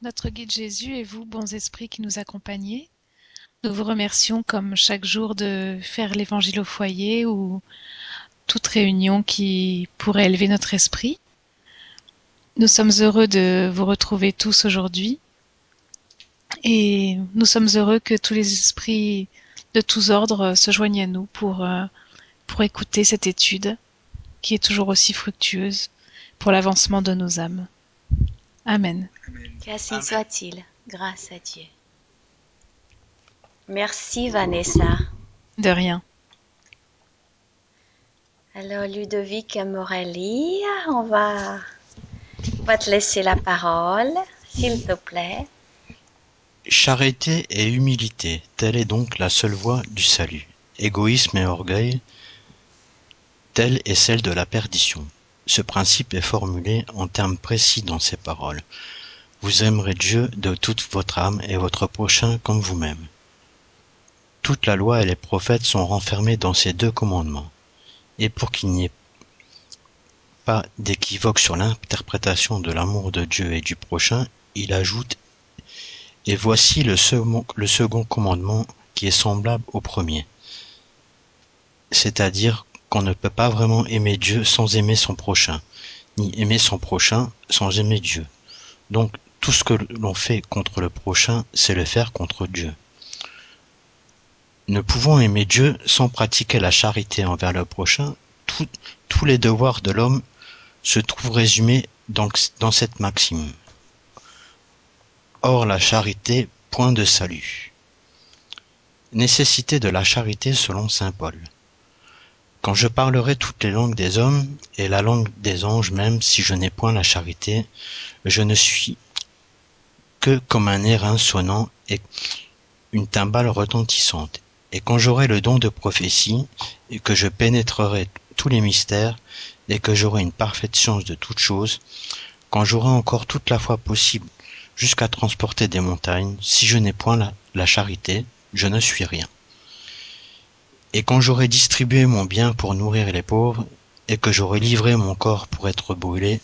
Notre guide Jésus et vous, bons esprits qui nous accompagnez, nous vous remercions comme chaque jour de faire l'évangile au foyer ou toute réunion qui pourrait élever notre esprit. Nous sommes heureux de vous retrouver tous aujourd'hui et nous sommes heureux que tous les esprits de tous ordres se joignent à nous pour, euh, pour écouter cette étude qui est toujours aussi fructueuse pour l'avancement de nos âmes. Amen. Qu'ainsi soit-il, grâce à Dieu. Merci Vanessa. De rien. Alors Ludovic Morelli, on va, on va te laisser la parole, s'il te plaît. Charité et humilité, telle est donc la seule voie du salut. Égoïsme et orgueil, telle est celle de la perdition. Ce principe est formulé en termes précis dans ces paroles. Vous aimerez Dieu de toute votre âme et votre prochain comme vous-même. Toute la loi et les prophètes sont renfermés dans ces deux commandements. Et pour qu'il n'y ait pas d'équivoque sur l'interprétation de l'amour de Dieu et du prochain, il ajoute Et voici le second, commandement qui est semblable au premier. C'est-à-dire qu'on ne peut pas vraiment aimer Dieu sans aimer son prochain, ni aimer son prochain sans aimer Dieu. Donc tout ce que l'on fait contre le prochain, c'est le faire contre Dieu. Ne pouvons aimer Dieu sans pratiquer la charité envers le prochain, tous les devoirs de l'homme se trouvent résumés dans, dans cette maxime. Or la charité, point de salut. Nécessité de la charité selon Saint Paul. Quand je parlerai toutes les langues des hommes et la langue des anges même, si je n'ai point la charité, je ne suis comme un airain sonnant et une timbale retentissante. Et quand j'aurai le don de prophétie, et que je pénétrerai tous les mystères, et que j'aurai une parfaite science de toutes choses, quand j'aurai encore toute la foi possible jusqu'à transporter des montagnes, si je n'ai point la charité, je ne suis rien. Et quand j'aurai distribué mon bien pour nourrir les pauvres, et que j'aurai livré mon corps pour être brûlé,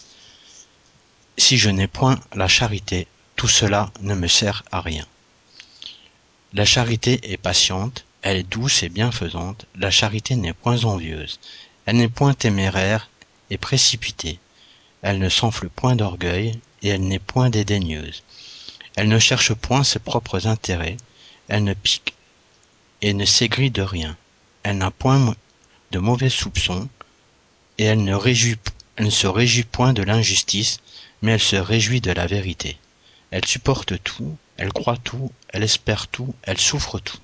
si je n'ai point la charité, tout cela ne me sert à rien. La charité est patiente, elle est douce et bienfaisante, la charité n'est point envieuse, elle n'est point téméraire et précipitée, elle ne s'enfle point d'orgueil, et elle n'est point dédaigneuse. Elle ne cherche point ses propres intérêts, elle ne pique et ne s'aigrit de rien. Elle n'a point de mauvais soupçons, et elle ne, réjouit, elle ne se réjouit point de l'injustice, mais elle se réjouit de la vérité. Elle supporte tout, elle croit tout, elle espère tout, elle souffre tout.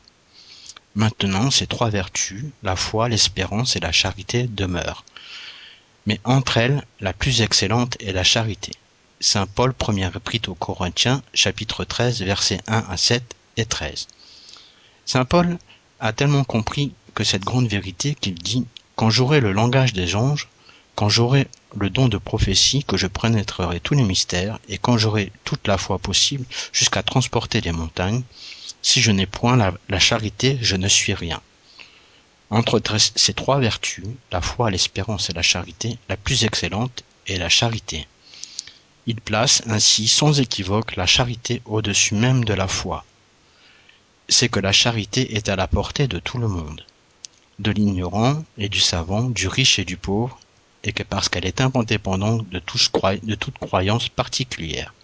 Maintenant, ces trois vertus, la foi, l'espérance et la charité, demeurent. Mais entre elles, la plus excellente est la charité. Saint Paul, première épître aux Corinthiens, chapitre 13, versets 1 à 7 et 13. Saint Paul a tellement compris que cette grande vérité qu'il dit Quand j'aurai le langage des anges, quand j'aurai le don de prophétie, que je pénétrerai tous les mystères, et quand j'aurai toute la foi possible jusqu'à transporter les montagnes, si je n'ai point la, la, charité, je ne suis rien. Entre ces trois vertus, la foi, l'espérance et la charité, la plus excellente est la charité. Il place ainsi sans équivoque la charité au-dessus même de la foi. C'est que la charité est à la portée de tout le monde de l'ignorant et du savant, du riche et du pauvre, et que parce qu'elle est indépendante de, de toute croyance particulière.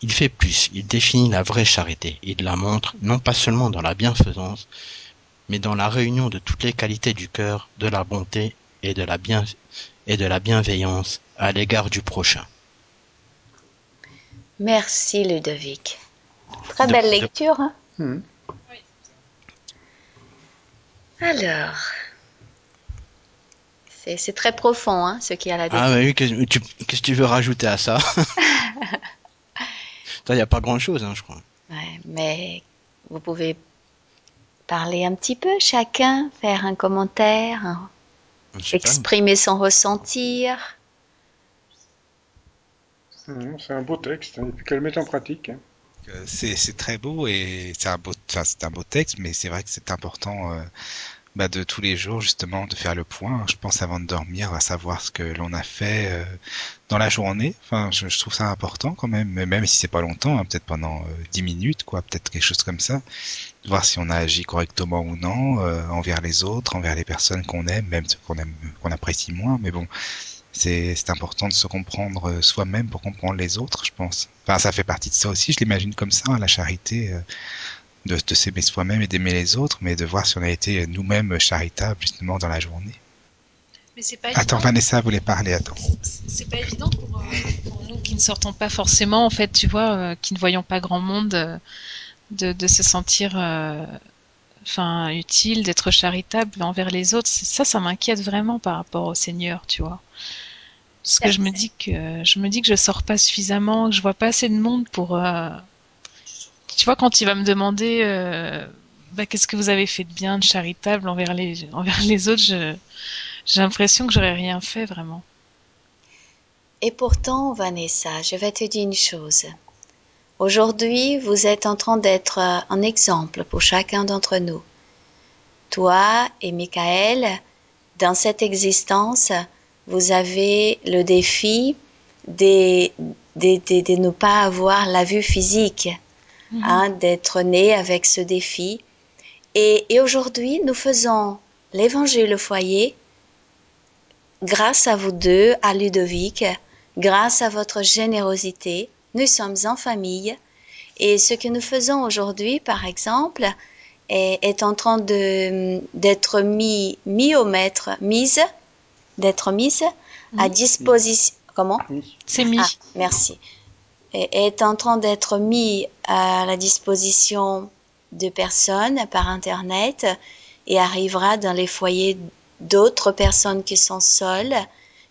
Il fait plus, il définit la vraie charité, il la montre non pas seulement dans la bienfaisance, mais dans la réunion de toutes les qualités du cœur, de la bonté et de la, bien, et de la bienveillance à l'égard du prochain. Merci Ludovic. Très belle de, lecture. Hein? Hmm. Alors, c'est très profond, hein, ce qu'il y a là-dedans. Ah oui, qu'est-ce que tu veux rajouter à ça? Il n'y a pas grand-chose, hein, je crois. Ouais, mais vous pouvez parler un petit peu, chacun, faire un commentaire, hein, exprimer pas. son ressentir. C'est un beau texte, et puis qu'elle mette en pratique. Hein. C'est très beau et c'est un beau, un beau texte, mais c'est vrai que c'est important euh, bah, de tous les jours justement de faire le point. Je pense avant de dormir à savoir ce que l'on a fait euh, dans la journée. Enfin, je, trouve ça important quand même, même si c'est pas longtemps, hein, peut-être pendant euh, dix minutes, quoi, peut-être quelque chose comme ça. Voir si on a agi correctement ou non euh, envers les autres, envers les personnes qu'on aime, même ceux qu'on aime, qu'on apprécie moins. Mais bon, c'est c'est important de se comprendre soi-même pour comprendre les autres, je pense. Enfin, ça fait partie de ça aussi. Je l'imagine comme ça, hein, la charité de, s'aimer soi-même et d'aimer les autres, mais de voir si on a été nous-mêmes charitables justement dans la journée. Mais c'est pas attends, Vanessa voulait parler. Attends. C'est pas évident pour, euh, pour, nous qui ne sortons pas forcément, en fait, tu vois, euh, qui ne voyons pas grand monde, euh, de, de, se sentir, enfin, utile, d'être charitable envers les autres. Ça, ça m'inquiète vraiment par rapport au Seigneur, tu vois. Parce que je me dis que je me dis que je sors pas suffisamment, que je vois pas assez de monde pour tu vois, quand il va me demander euh, bah, qu'est-ce que vous avez fait de bien, de charitable envers les, envers les autres, j'ai l'impression que j'aurais rien fait vraiment. Et pourtant, Vanessa, je vais te dire une chose. Aujourd'hui, vous êtes en train d'être un exemple pour chacun d'entre nous. Toi et Michael, dans cette existence, vous avez le défi de, de, de, de ne pas avoir la vue physique Mhm. Hein, d'être né avec ce défi. Et, et aujourd'hui, nous faisons l'évangile au foyer grâce à vous deux, à Ludovic, grâce à votre générosité. Nous sommes en famille. Et ce que nous faisons aujourd'hui, par exemple, est, est en train de, d'être mis, mis au maître, mise, d'être mise à disposition. Comment? C'est mis. Ah, merci est en train d'être mis à la disposition de personnes par Internet et arrivera dans les foyers d'autres personnes qui sont seules,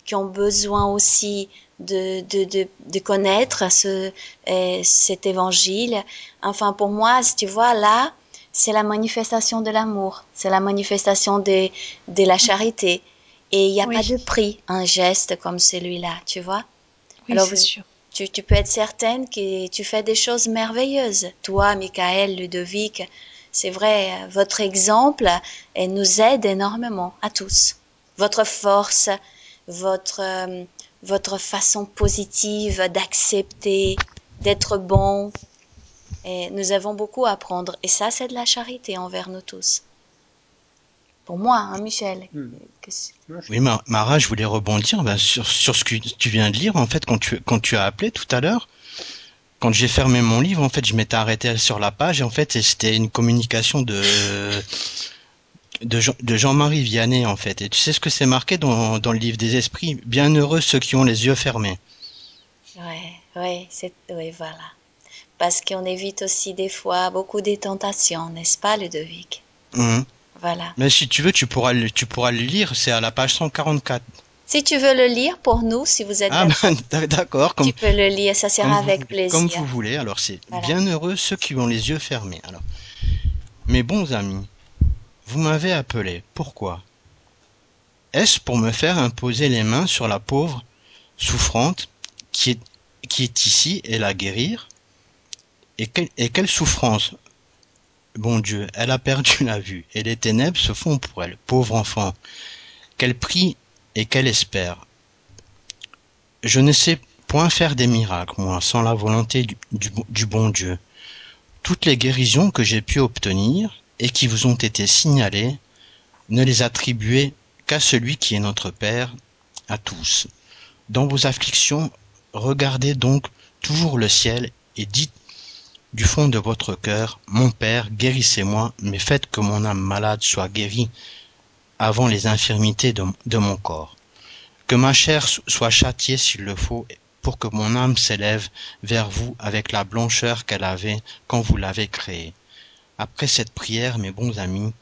qui ont besoin aussi de, de, de, de connaître ce, euh, cet évangile. Enfin, pour moi, si tu vois, là, c'est la manifestation de l'amour, c'est la manifestation de, de la charité. Et il n'y a pas de prix, un geste comme celui-là, tu vois? Oui, Alors, c'est sûr tu, peux être certaine que tu fais des choses merveilleuses. Toi, Michael, Ludovic, c'est vrai, votre exemple nous aide énormément à tous. Votre force, votre, euh, votre façon positive d'accepter, d'être bon. Nous avons beaucoup à apprendre. Et ça, c'est de la charité envers nous tous. Pour moi, hein, Michel. Hmm. Oui, Mara, je voulais rebondir ben, sur, sur ce que tu viens de lire. En fait, quand tu, quand tu as appelé tout à l'heure, quand j'ai fermé mon livre, en fait, je m'étais arrêté sur la page et en fait, c'était une communication de de, Jean, de Jean-Marie Vianney, en fait. Et tu sais ce que c'est marqué dans, dans le livre des esprits? Bienheureux ceux qui ont les yeux fermés. Ouais, ouais, c'est, ouais, voilà. Parce qu'on évite aussi des fois beaucoup des tentations, n'est-ce pas, Ludovic? Mmh. Voilà. Mais si tu veux, tu pourras le, tu pourras le lire, c'est à la page 144. Si tu veux le lire pour nous, si vous êtes ah ben, d'accord, tu peux le lire, ça sera avec plaisir. Comme vous voulez. Alors c'est bien heureux ceux qui ont les yeux fermés. Alors, mes bons amis, vous m'avez appelé. Pourquoi? Est-ce pour me faire imposer les mains sur la pauvre souffrante qui est qui est ici et la guérir? Et, et quelle souffrance Bon Dieu, elle a perdu la vue, et les ténèbres se font pour elle, pauvre enfant. Qu'elle prie et qu'elle espère. Je ne sais point faire des miracles, moi, sans la volonté du, bon Dieu. Toutes les guérisons que j'ai pu obtenir, et qui vous ont été signalées, ne les attribuez qu'à celui qui est notre Père, à tous. Dans vos afflictions, regardez donc toujours le ciel et dites du fond de votre cœur, mon Père, guérissez-moi, mais faites que mon âme malade soit guérie avant les infirmités de, mon corps. Que ma chair soit châtiée s'il le faut, pour que mon âme s'élève vers vous avec la blancheur qu'elle avait quand vous l'avez créée. Après cette prière, mes bons amis,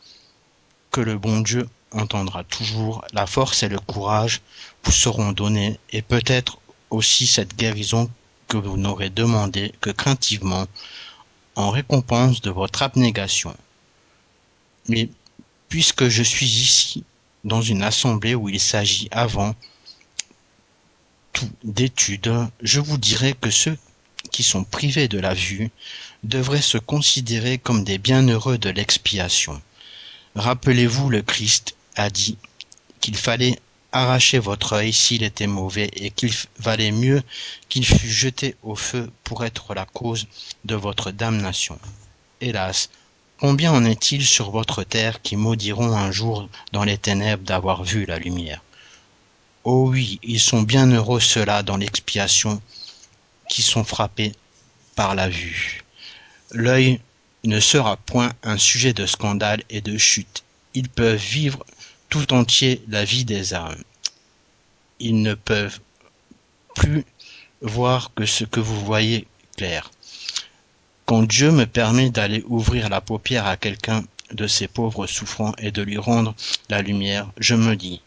que le bon Dieu entendra toujours, la force et le courage vous seront donnés, et peut-être aussi cette guérison que vous n'aurez demandé que craintivement en récompense de votre abnégation. Mais puisque je suis ici, dans une assemblée où il s'agit avant tout d'études, je vous dirai que ceux qui sont privés de la vue devraient se considérer comme des bienheureux de l'expiation. Rappelez-vous, le Christ a dit qu'il fallait arracher votre œil s'il était mauvais et qu'il valait mieux qu'il fût jeté au feu pour être la cause de votre damnation. Hélas, combien en est-il sur votre terre qui maudiront un jour dans les ténèbres d'avoir vu la lumière? Oh oui, ils sont bien heureux ceux-là dans l'expiation qui sont frappés par la vue. L'œil ne sera point un sujet de scandale et de chute. Ils peuvent vivre tout entier la vie des âmes. Ils ne peuvent plus voir que ce que vous voyez clair. Quand Dieu me permet d'aller ouvrir la paupière à quelqu'un de ces pauvres souffrants et de lui rendre la lumière, je me dis,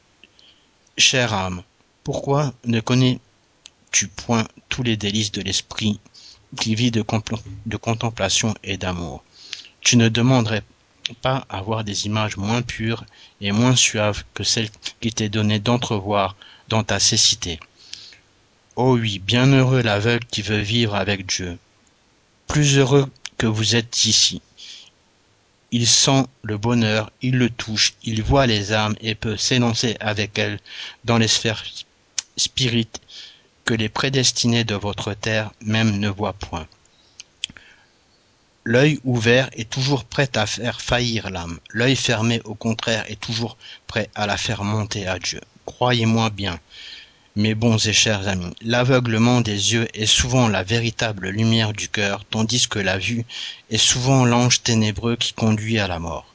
chère âme, pourquoi ne connais-tu point tous les délices de l'esprit qui vit de, de contemplation et d'amour? Tu ne demanderais pas à voir des images moins pures et moins suaves que celles qui t'est donné d'entrevoir dans ta cécité. Oh oui, bien heureux l'aveugle qui veut vivre avec Dieu. Plus heureux que vous êtes ici. Il sent le bonheur, il le touche, il voit les âmes et peut s'élancer avec elles dans les sphères spirites que les prédestinés de votre terre même ne voient point. L'œil ouvert est toujours prêt à faire faillir l'âme. L'œil fermé, au contraire, est toujours prêt à la faire monter à Dieu. Croyez-moi bien, mes bons et chers amis, l'aveuglement des yeux est souvent la véritable lumière du cœur, tandis que la vue est souvent l'ange ténébreux qui conduit à la mort.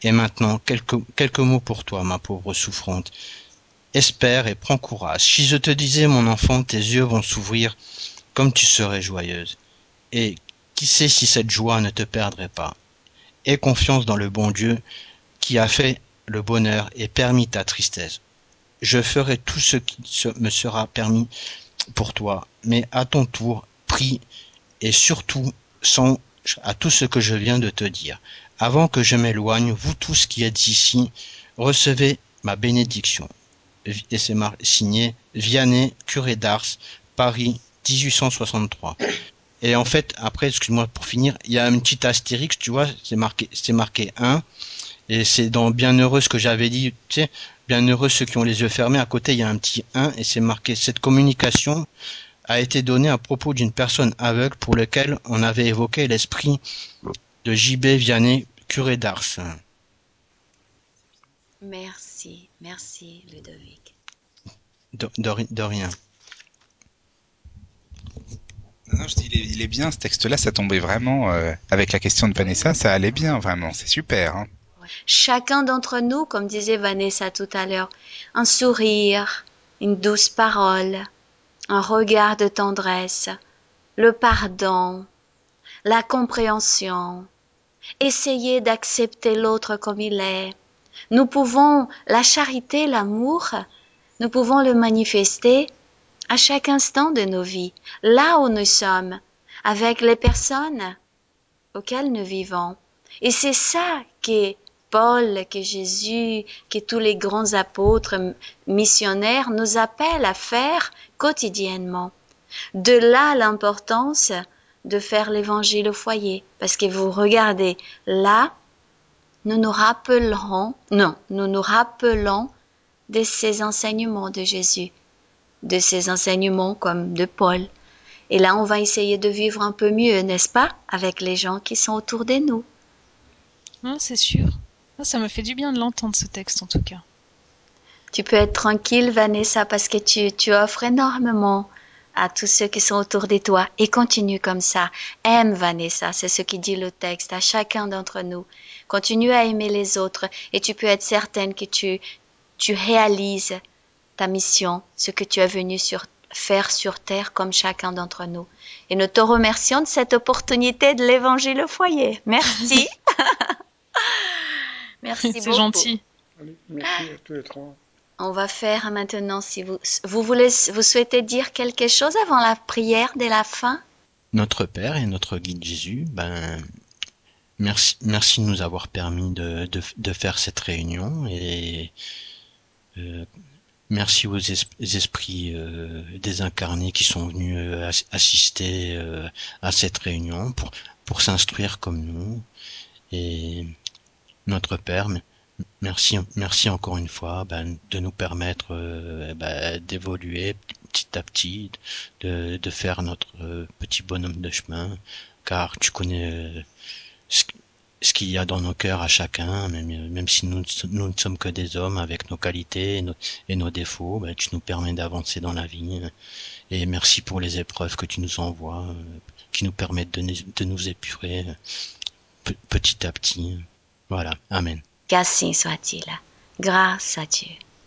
Et maintenant, quelques, quelques mots pour toi, ma pauvre souffrante. Espère et prends courage. Si je te disais, mon enfant, tes yeux vont s'ouvrir comme tu serais joyeuse. Et qui sait si cette joie ne te perdrait pas? Aie confiance dans le bon Dieu qui a fait le bonheur et permis ta tristesse. Je ferai tout ce qui me sera permis pour toi, mais à ton tour, prie et surtout songe à tout ce que je viens de te dire. Avant que je m'éloigne, vous tous qui êtes ici, recevez ma bénédiction. Et c'est signé Vianney, curé d'Ars, Paris, 1863. Et en fait, après, excuse-moi pour finir, il y a une petite astérix, tu vois, c'est marqué, c'est marqué 1. Et c'est dans Bienheureux ce que j'avais dit, tu sais, Bienheureux ceux qui ont les yeux fermés, à côté il y a un petit 1 et c'est marqué cette communication a été donnée à propos d'une personne aveugle pour laquelle on avait évoqué l'esprit de JB Vianney, curé d'Ars. Merci, merci Ludovic. De, de, de rien. Non, je dis, il est, bien ce texte-là, ça tombait vraiment euh, avec la question de Vanessa, ça allait bien vraiment, c'est super. Hein. Chacun d'entre nous, comme disait Vanessa tout à l'heure, un sourire, une douce parole, un regard de tendresse, le pardon, la compréhension, essayer d'accepter l'autre comme il est. Nous pouvons, la charité, l'amour, nous pouvons le manifester à chaque instant de nos vies, là où nous sommes, avec les personnes auxquelles nous vivons. Et c'est ça que Paul, que Jésus, que tous les grands apôtres missionnaires nous appellent à faire quotidiennement. De là l'importance de faire l'évangile au foyer. Parce que vous regardez, là, nous nous rappellerons, non, nous nous rappelons de ces enseignements de Jésus de ses enseignements comme de Paul. Et là, on va essayer de vivre un peu mieux, n'est-ce pas, avec les gens qui sont autour de nous. Non, c'est sûr. Ça me fait du bien de l'entendre, ce texte, en tout cas. Tu peux être tranquille, Vanessa, parce que tu, tu offres énormément à tous ceux qui sont autour de toi et continue comme ça. Aime Vanessa, c'est ce qui dit le texte à chacun d'entre nous. Continue à aimer les autres et tu peux être certaine que tu, tu réalises ta mission, ce que tu es venu sur, faire sur terre comme chacun d'entre nous. Et nous te remercions de cette opportunité de l'évangile au foyer. Merci. merci beaucoup. C'est gentil. Allez, merci à tous les trois. On va faire maintenant, si vous, vous voulez, vous souhaitez dire quelque chose avant la prière de la fin? Notre Père et notre guide Jésus, ben, merci, merci de nous avoir permis de, de, de faire cette réunion et euh, Merci aux es esprits euh, désincarnés qui sont venus euh, assister euh, à cette réunion pour, pour s'instruire comme nous. Et Notre Père, merci, merci encore une fois ben, de nous permettre euh, ben, d'évoluer petit à petit, de, de faire notre euh, petit bonhomme de chemin, car tu connais ce, ce qu'il y a dans nos cœurs à chacun, même, si nous, nous ne sommes que des hommes avec nos qualités et nos, défauts, ben, tu nous permets d'avancer dans la vie. Et merci pour les épreuves que tu nous envoies, qui nous permettent de, nous- de nous épurer pe- petit à petit. Voilà, Amen. Qu'ainsi soit-il. Grâce à Dieu.